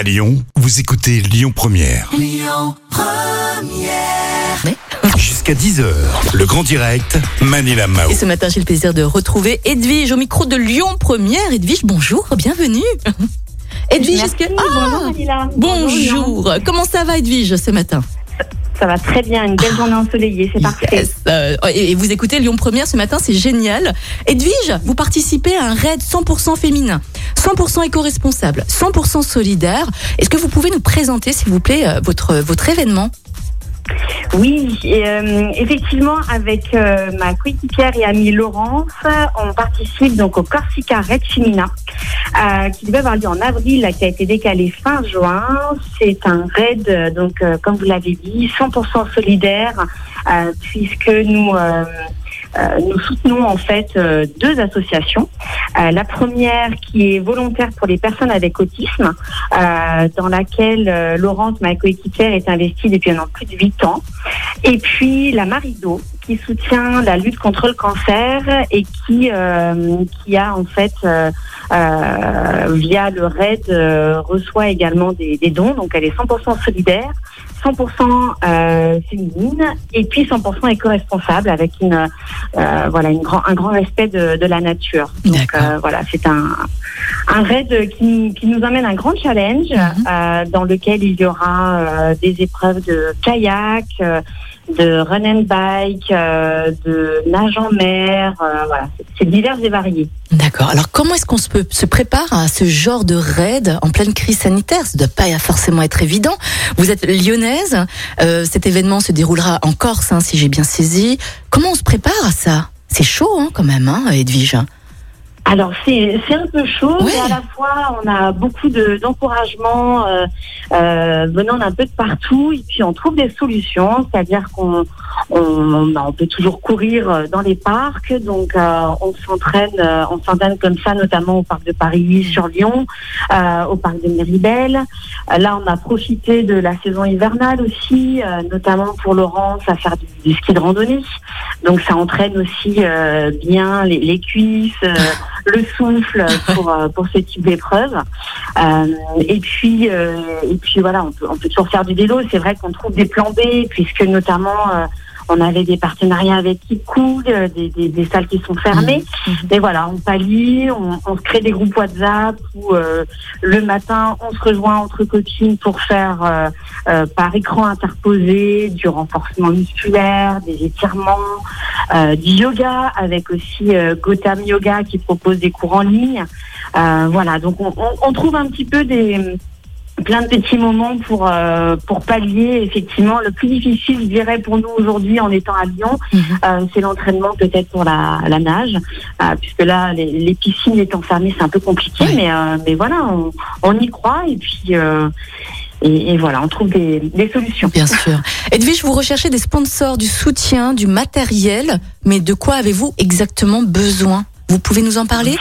À Lyon, vous écoutez Lyon Première. Jusqu'à 10h, le grand direct, Manila Mao. Et ce matin, j'ai le plaisir de retrouver Edwige au micro de Lyon Première. Edwige, bonjour, bienvenue. Edwige, est-ce que... Merci, Ah, bonjour Manila. bonjour. Comment ça va Edwige ce matin? Ça va très bien, une belle journée ensoleillée, c'est parfait. Yes. Euh, et et vous écoutez Lyon Première ce matin, c'est génial. Edwige, vous participez à un raid 100% féminin, 100% éco-responsable, 100% solidaire. Est-ce que vous pouvez nous présenter, s'il vous plaît, euh, votre, votre événement? Oui, euh, effectivement, avec euh, ma coéquipière et amie Laurence, on participe donc au Corsica Féminin, euh, qui devait avoir lieu en avril, qui a été décalé fin juin. C'est un raid, euh, donc euh, comme vous l'avez dit, 100% solidaire, euh, puisque nous... euh, nous soutenons en fait euh, deux associations. Euh, la première qui est volontaire pour les personnes avec autisme, dans laquelle Laurence, ma coéquipière, est investie depuis maintenant plus de huit ans. Et puis la Marido, qui soutient la lutte contre le cancer et qui qui a en fait via le RAID reçoit également des, des dons. Donc elle est 100% solidaire. 100% euh, féminine et puis 100% éco-responsable avec une euh, voilà une grand, un grand respect de, de la nature. Donc euh, voilà, c'est un un raid qui, qui nous amène un grand challenge Mhm. euh, dans lequel il y aura euh, des épreuves de kayak, euh, de run and bike, euh, de nage en mer, euh, voilà, c'est- divers et varié. D'accord. Alors, comment est-ce qu'on se, se prépare à ce genre de raid en pleine crise sanitaire? Ça ne doit pas forcément être évident. Vous êtes lyonnaise. euh, cet événement se déroulera en Corse, hein, si j'ai bien saisi. Comment on se prépare à ça? C'est chaud, hein, quand même, hein, Edwige. Alors c'est c'est un peu chaud, mais à la fois on a beaucoup de d'encouragement euh, euh, venant d'un peu de partout et puis on trouve des solutions, c'est-à-dire qu'on on, bah, on peut toujours courir euh, dans les parcs, donc euh, on s'entraîne euh, on s'entraîne comme ça notamment au parc de Paris sur Lyon, euh, au parc de Méribel. Là on a profité de la saison hivernale aussi, euh, notamment pour Laurence à faire du, du ski de randonnée. Donc ça entraîne aussi euh, bien les, les cuisses, euh, le souffle pour euh, pour ce type d'épreuve. Euh, et puis euh, et puis voilà, on peut on peut toujours faire du vélo. C'est vrai qu'on trouve des plans B puisque notamment euh, on avait des partenariats avec Cool, des, des, des salles qui sont fermées. Mais voilà, on pallie, on, on se crée des groupes WhatsApp où euh, le matin on se rejoint entre copines pour faire euh, euh, par écran interposé du renforcement musculaire, des étirements, euh, du yoga avec aussi euh, Gotham Yoga qui propose des cours en ligne. Voilà, donc on, on- on trouve un petit peu des plein de petits moments pour pour pallier effectivement le plus difficile je dirais pour nous aujourd'hui en étant à Lyon Mhm. c'est l'entraînement peut-être pour la, la nage puisque là les, les piscines étant fermées c'est un peu compliqué mais mais voilà on, on y croit et puis et, et voilà on trouve des, des solutions Bien sûr. Edwige, vous recherchez des sponsors, du soutien, du matériel, mais de quoi avez-vous exactement besoin? Vous pouvez nous en parler?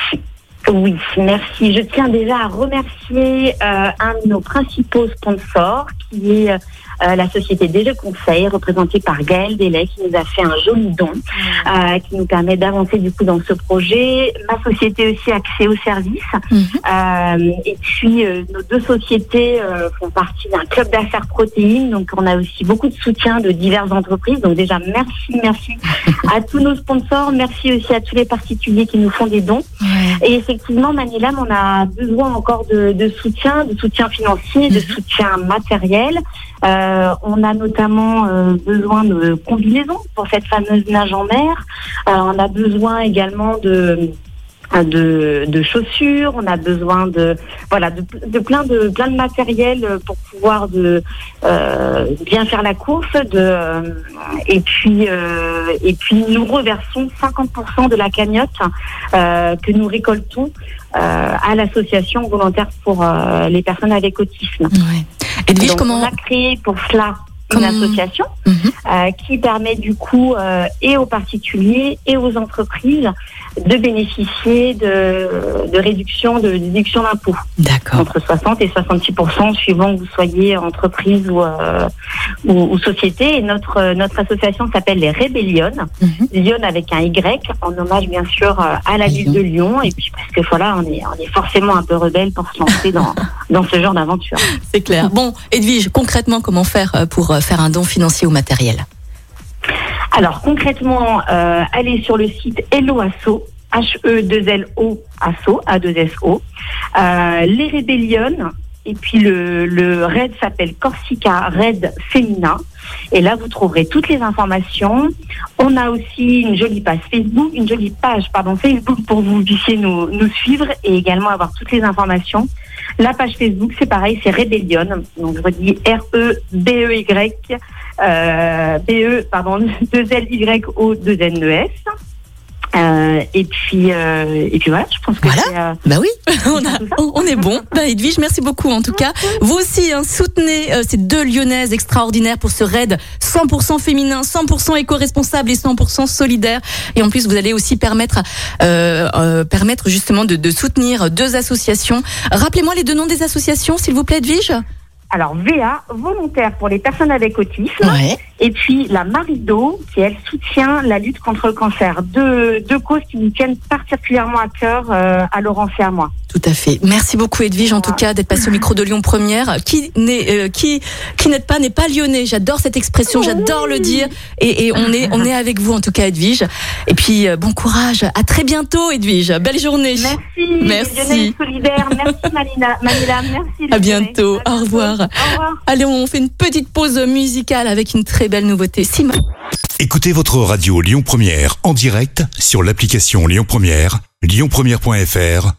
Oui, merci. Je tiens déjà à remercier euh, un de nos principaux sponsors, qui est euh, la société Déjà Conseil, représentée par Gaël Delay, qui nous a fait un joli don, euh, qui nous permet d'avancer du coup dans ce projet. Ma société aussi accès aux services. Mhm. Euh, et puis euh, nos deux sociétés euh, font partie d'un club d'affaires protéines, donc on a aussi beaucoup de soutien de diverses entreprises. Donc déjà merci, merci à tous nos sponsors, merci aussi à tous les particuliers qui nous font des dons. Et effectivement, Manilam, on a besoin encore de, de soutien, de soutien financier, de Mhm. soutien matériel. Euh, on a notamment euh, besoin de combinaisons pour cette fameuse nage en mer. Euh, on a besoin également de chaussures, on a besoin de plein de matériel pour pouvoir euh, bien faire la course euh, et puis euh, nous reversons 50% de la cagnotte euh, que nous récoltons euh, à l'association volontaire pour euh, les personnes avec autisme. Edwige, Donc, comment on a créé pour cela une association Mhm. euh, qui permet du coup euh, et aux particuliers et aux entreprises de bénéficier de, de réduction de déduction d'impôts D'accord. entre 60 et 66% suivant que vous soyez entreprise ou, euh, ou, ou société. Et notre notre association s'appelle les Rébellions, Mhm. Lyon avec un Y, en hommage bien sûr euh, à la ville de Lyon. Et puis parce que voilà, on est on est forcément un peu rebelle pour se lancer dans dans ce genre d'aventure. C'est clair. Bon, Edwige, concrètement, comment faire euh, pour euh, faire un don financier ou matériel? Alors concrètement, euh, allez sur le site Hello Asso, H-E-2-L-O Asso, A-2-S-O, euh, les Rébellions, et puis le, le raid s'appelle Corsica Raid Féminin. Et là, vous trouverez toutes les informations. On a aussi une jolie page Facebook, une jolie page pardon Facebook pour vous puissiez nous, nous suivre et également avoir toutes les informations. La page Facebook, c'est pareil, c'est Rebellion. Donc je redis R E B E Y euh, B E pardon 2 L Y O 2 N E S. Euh, et puis euh, et puis voilà, je pense que Voilà. c'est euh, Bah oui, on, a- on- on est bon. Bah Edwige, merci beaucoup en tout cas. Vous aussi, hein, soutenez euh, ces deux Lyonnaises extraordinaires pour ce raid 100% féminin, 100% éco-responsable et 100% solidaire. Et en plus, vous allez aussi permettre, euh, euh, permettre justement de, de soutenir deux associations. Rappelez-moi les deux noms des associations, s'il vous plaît, Edwige? Alors VA volontaire pour les personnes avec autisme. Ouais. Et puis la Marido, qui elle soutient la lutte contre le cancer. Deux, deux causes qui nous tiennent particulièrement à cœur euh, à Laurence et à moi. Tout à fait. Merci beaucoup Edwige en tout cas d'être passé au micro de Lyon Première. Qui n'est euh, qui qui n'êtes pas n'est pas lyonnais. J'adore cette expression, j'adore le dire et, et on est on est avec vous en tout cas Edwige. Et puis euh, bon courage. À très bientôt Edwige. Belle journée. Merci. Merci. Lionel solidaire. Merci Malina. Manila. Merci. À bientôt. Au revoir. Au revoir. Allez, on fait une petite pause musicale avec une très belle nouveauté. Sima. Écoutez votre radio Lyon Première en direct sur l'application Lyon Première, lyonpremière.fr